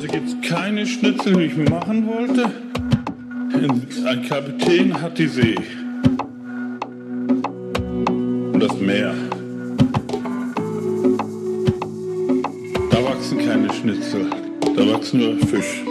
Also gibt es keine Schnitzel, die ich machen wollte. Ein Kapitän hat die See. Und das Meer. Da wachsen keine Schnitzel. Da wachsen nur Fisch.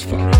It's fine.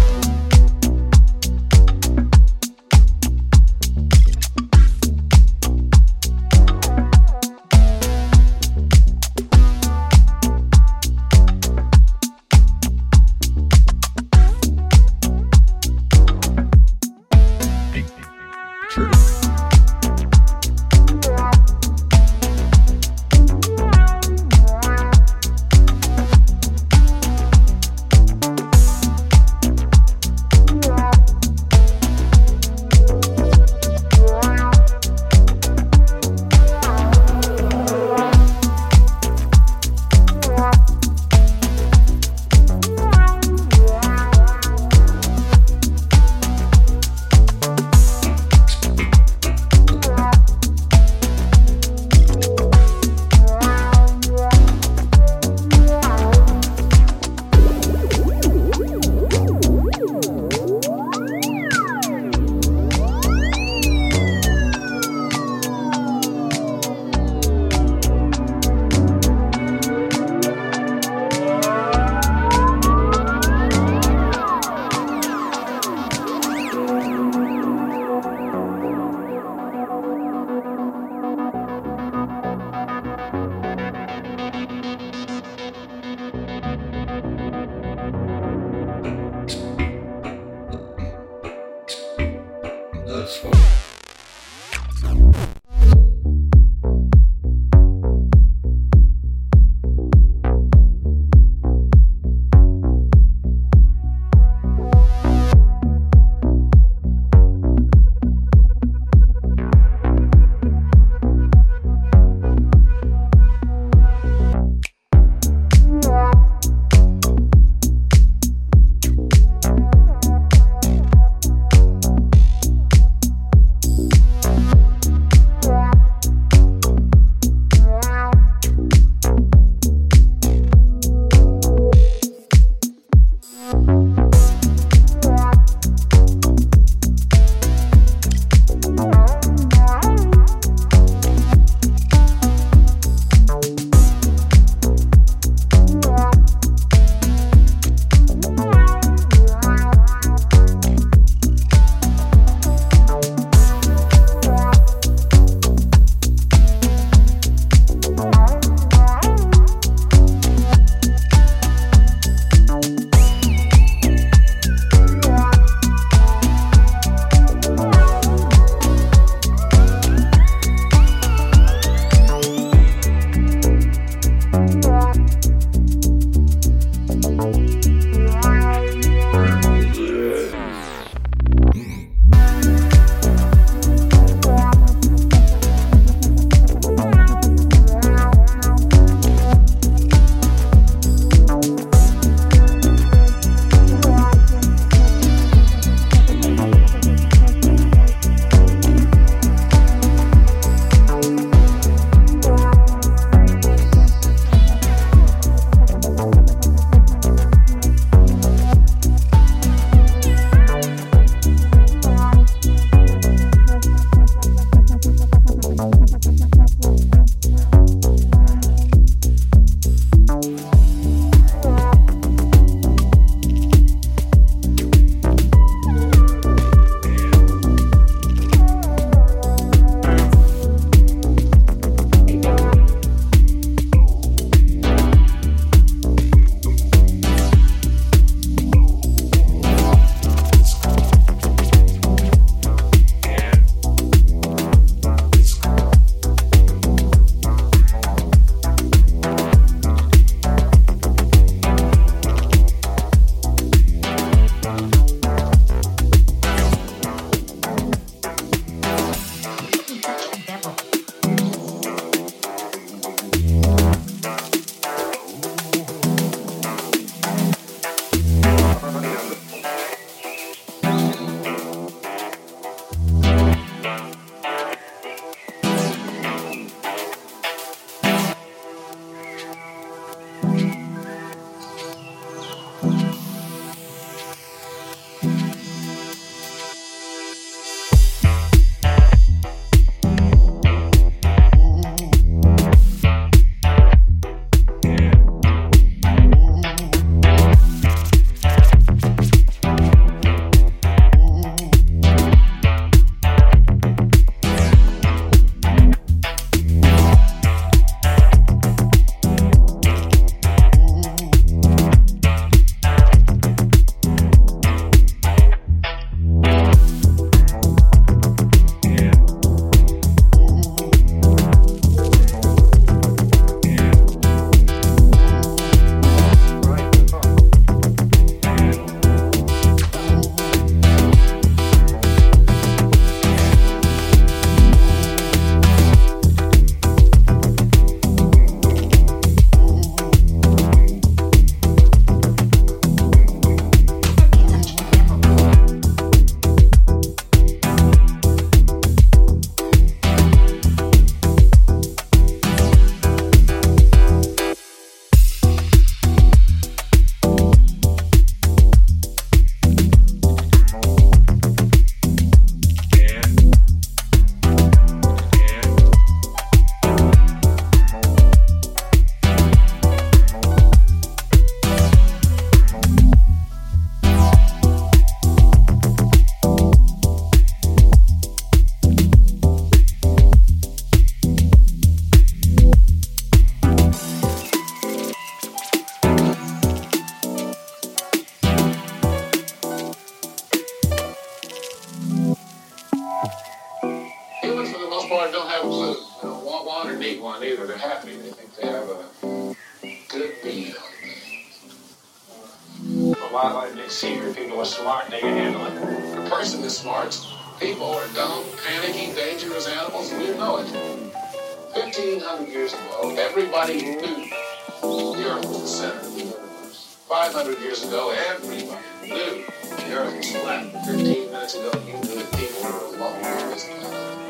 1,500 years ago, everybody knew the Earth was the center of the universe. 500 years ago, everybody knew the Earth was flat. 15 minutes ago, you knew people were alone on this planet.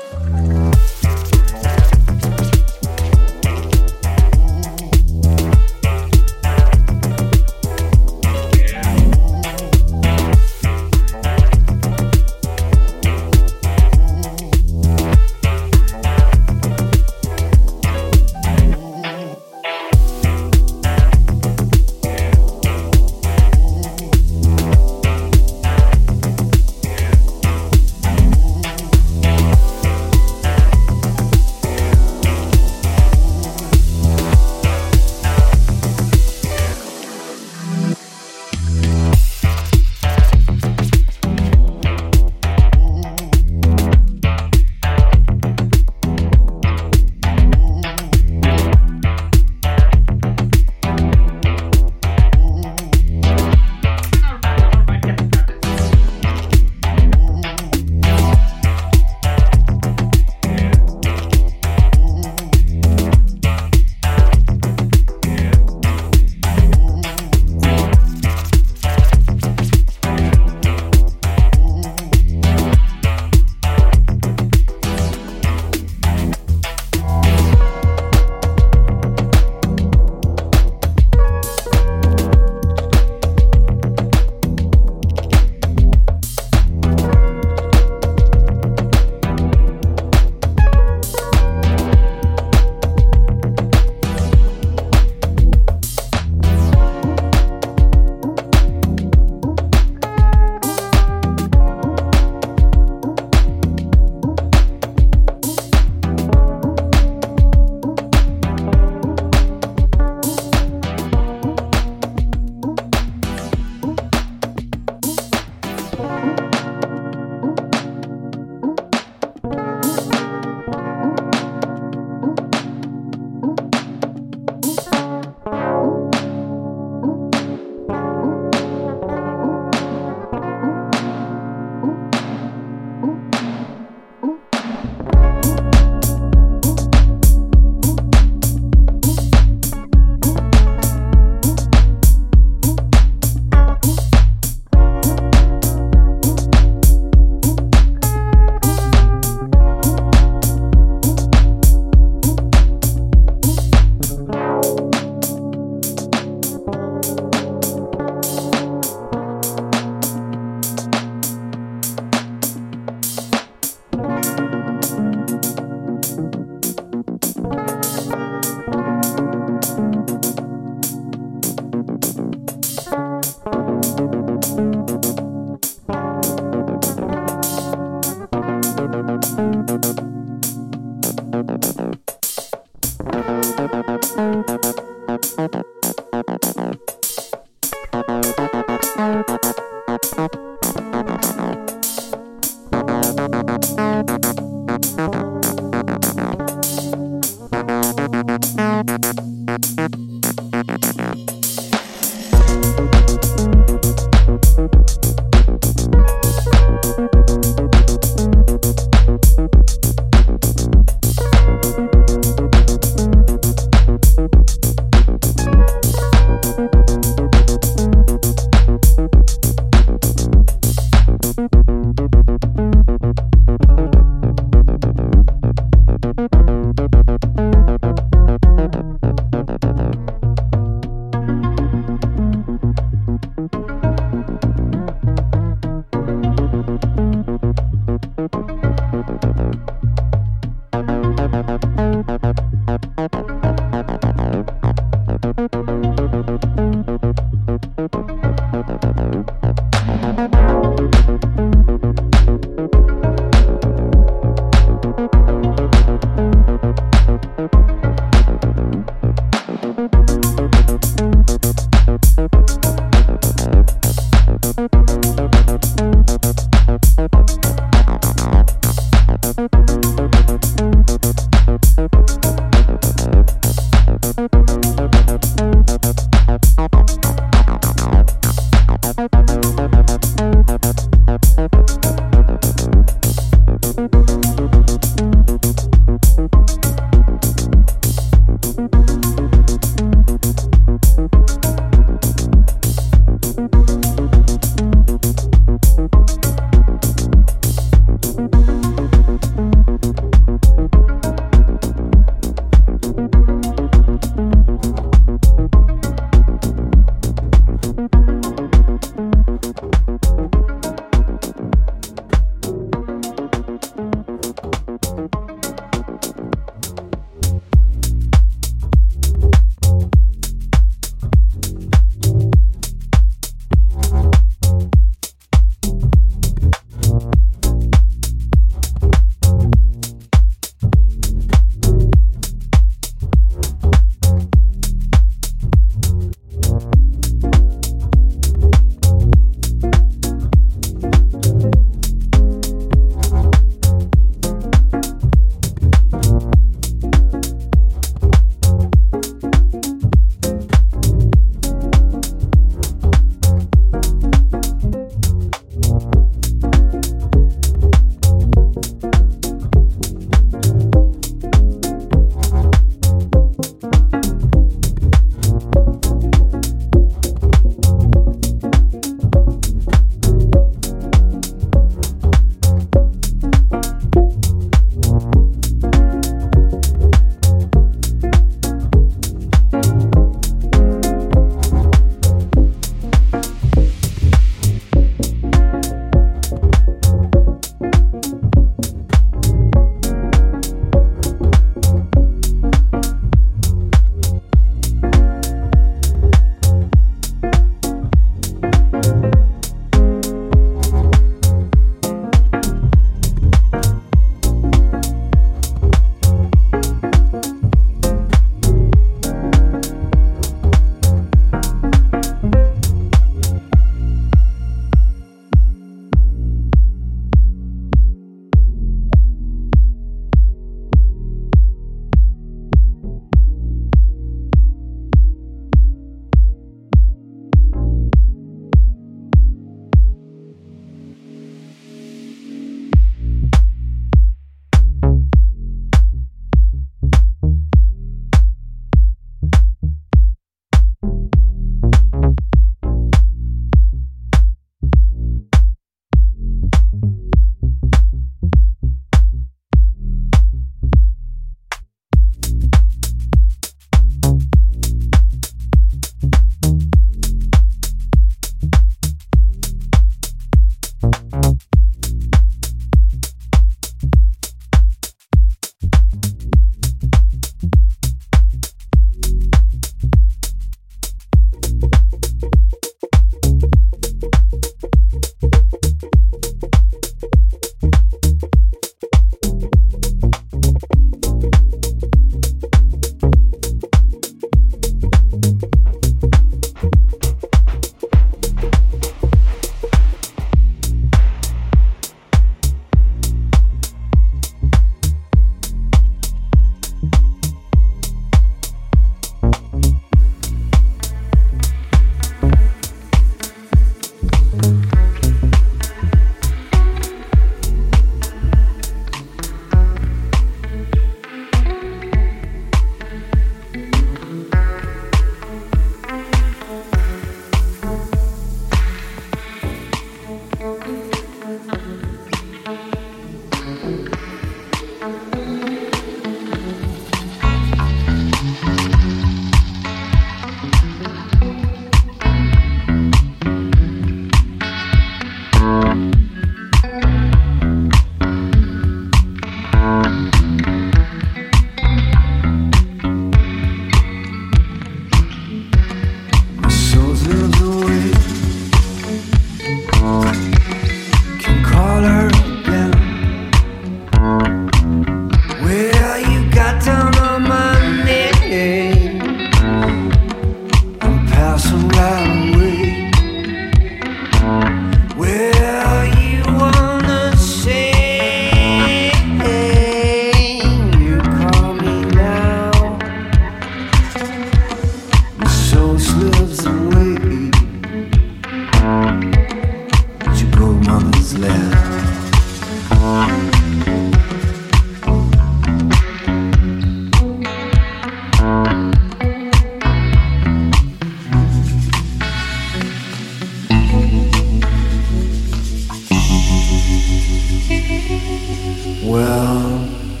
Around,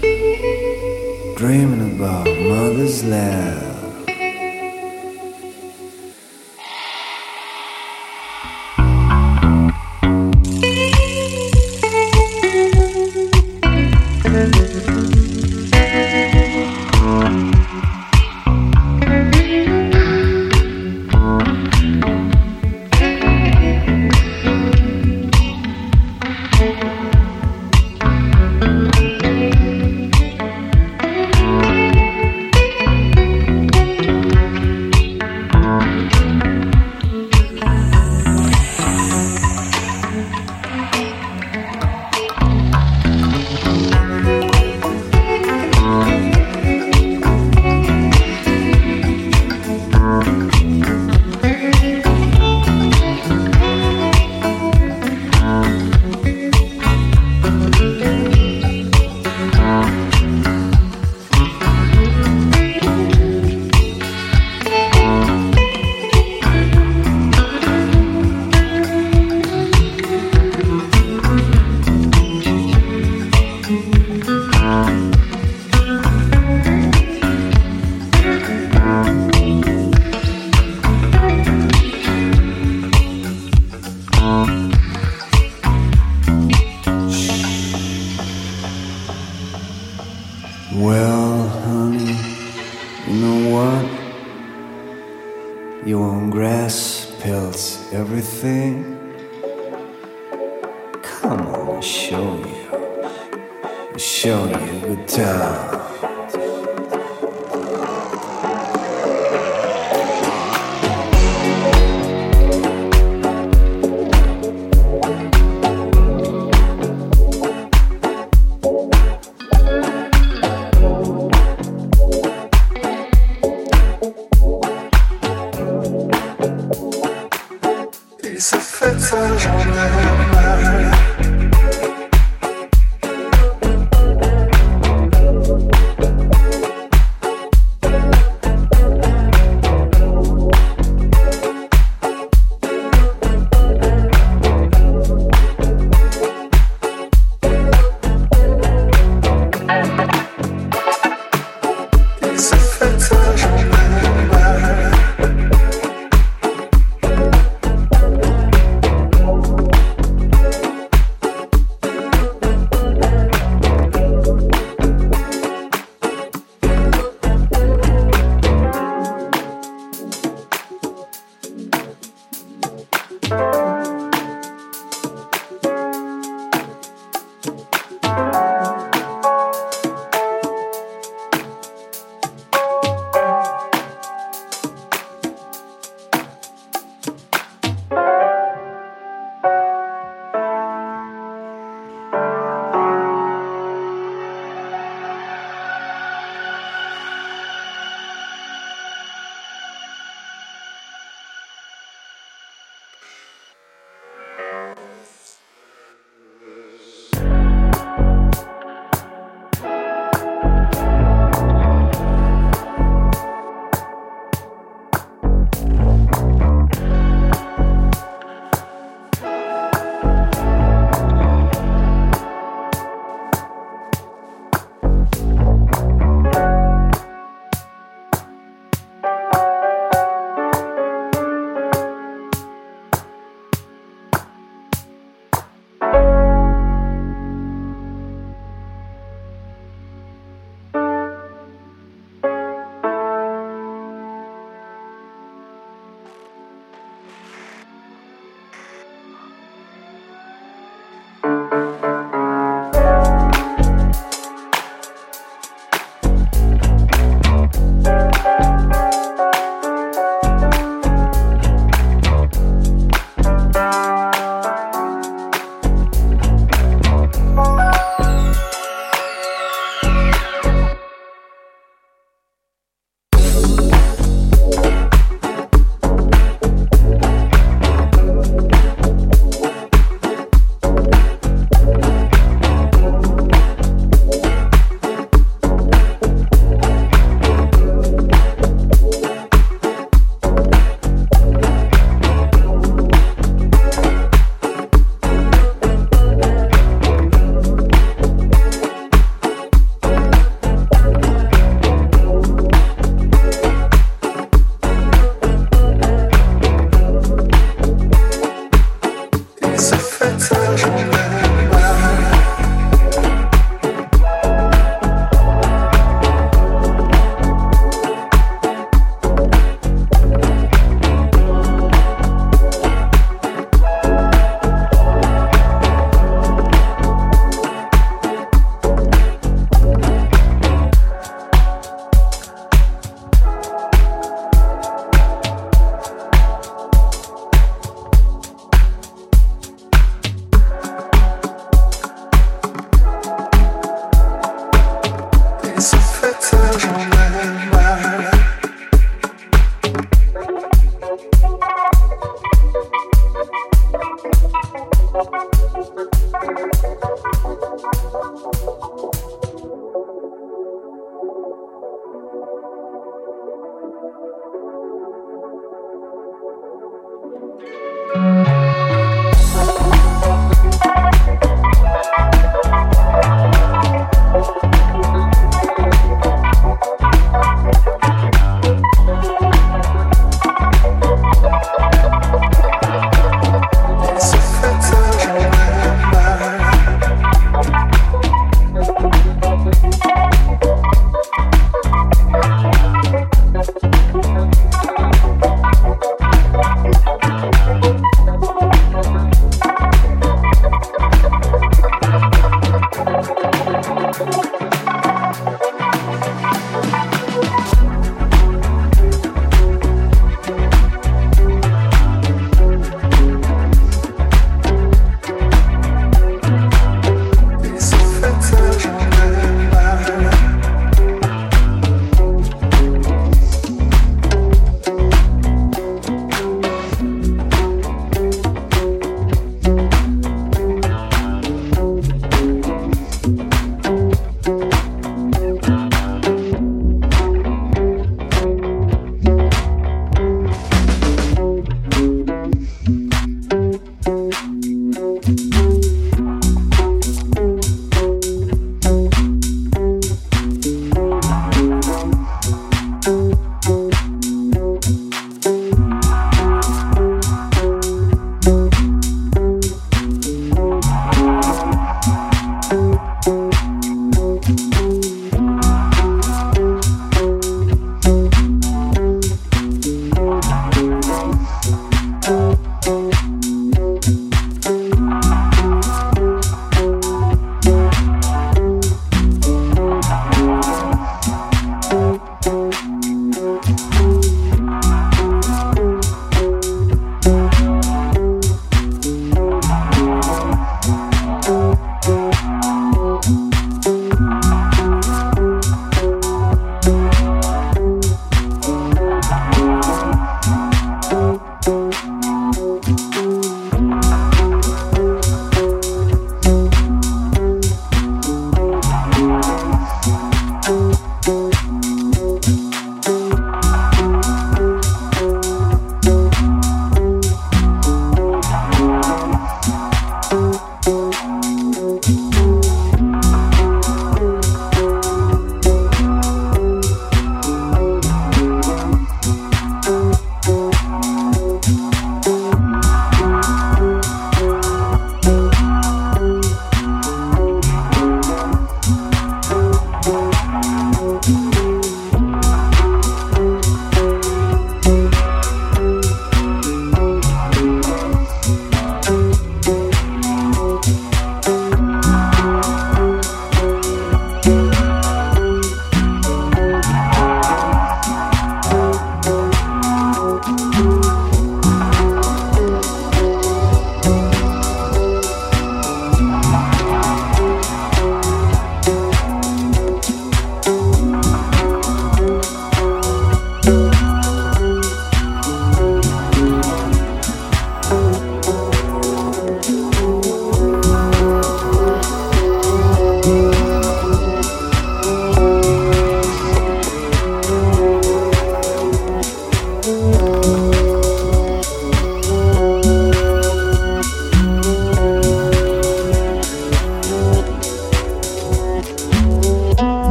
dreaming about mother's love.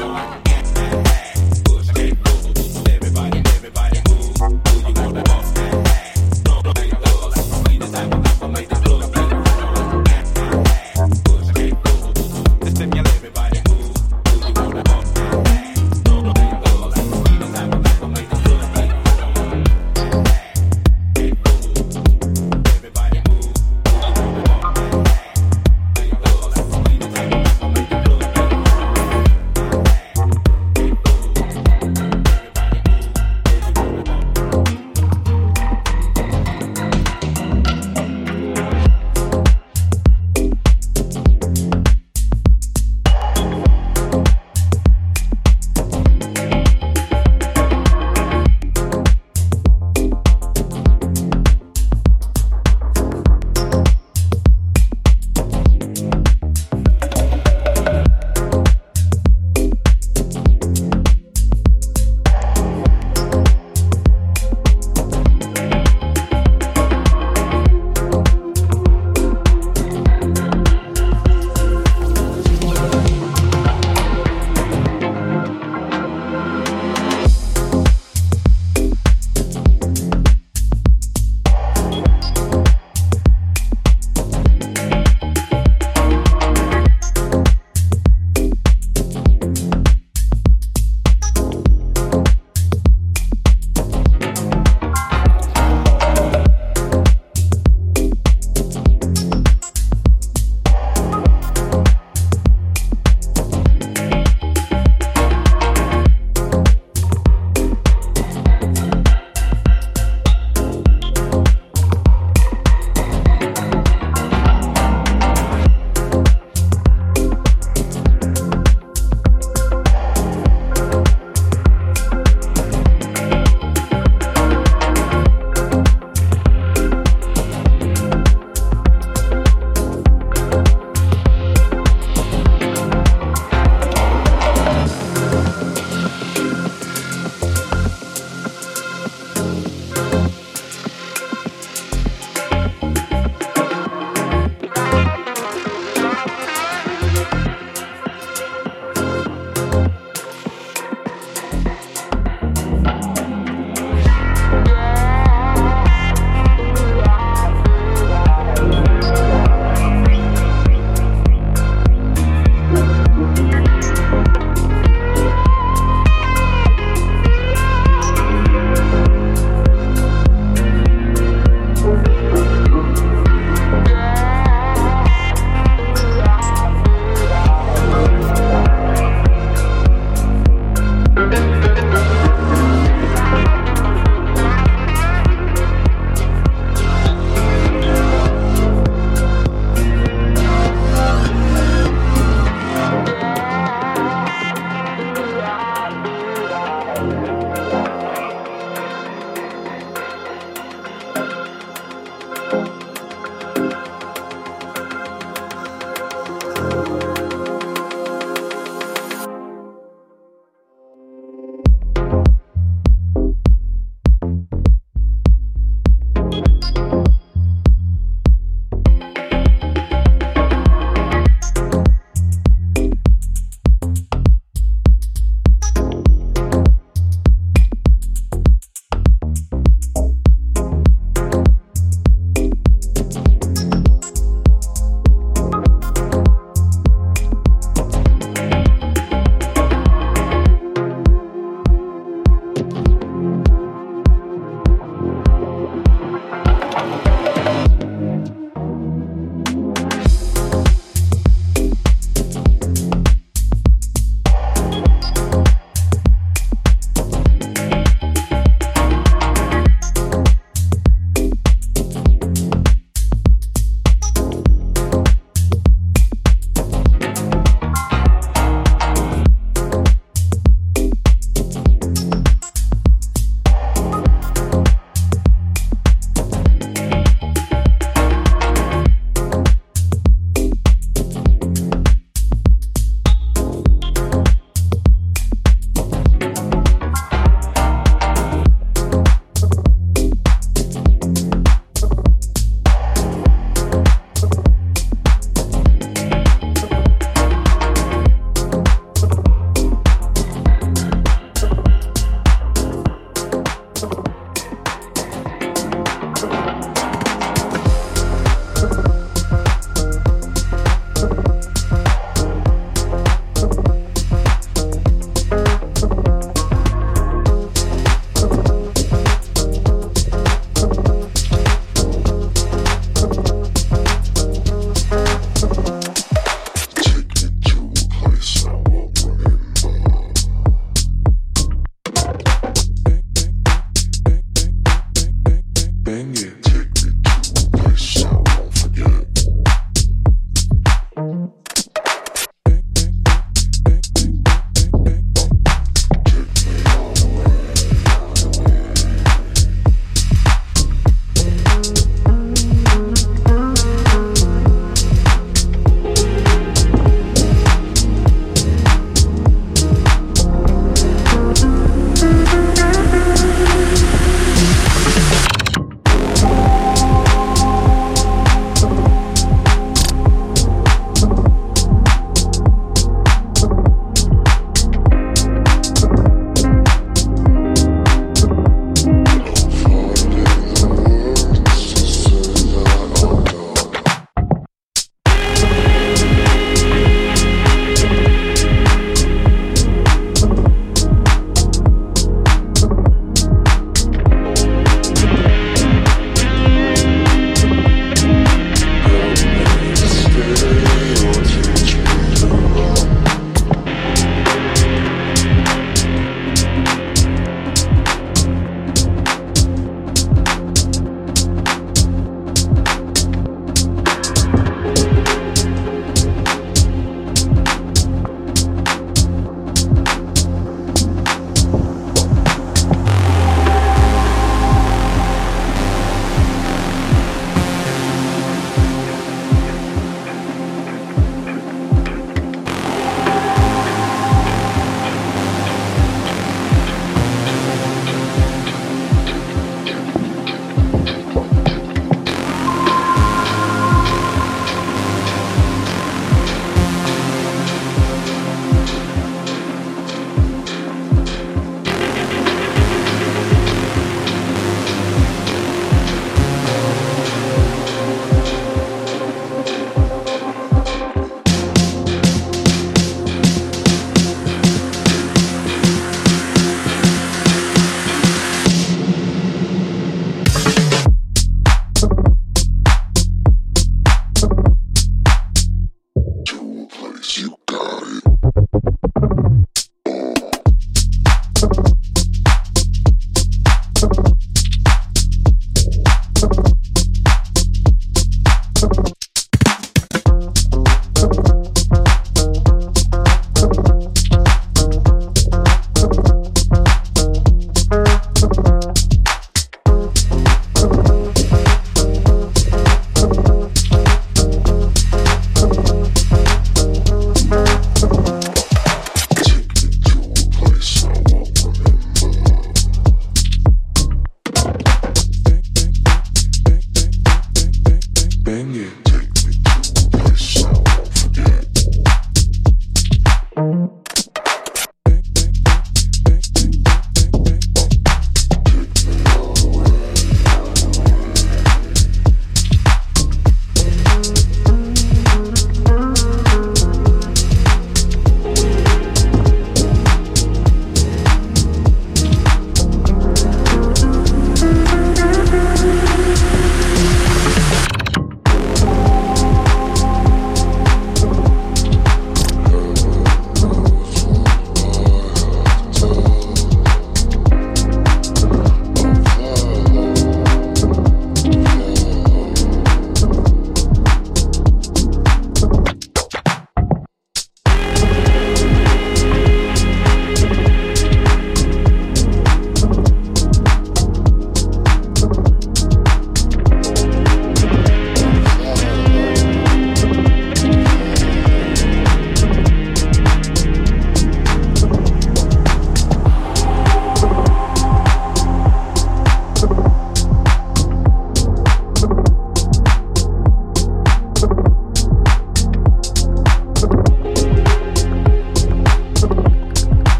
Club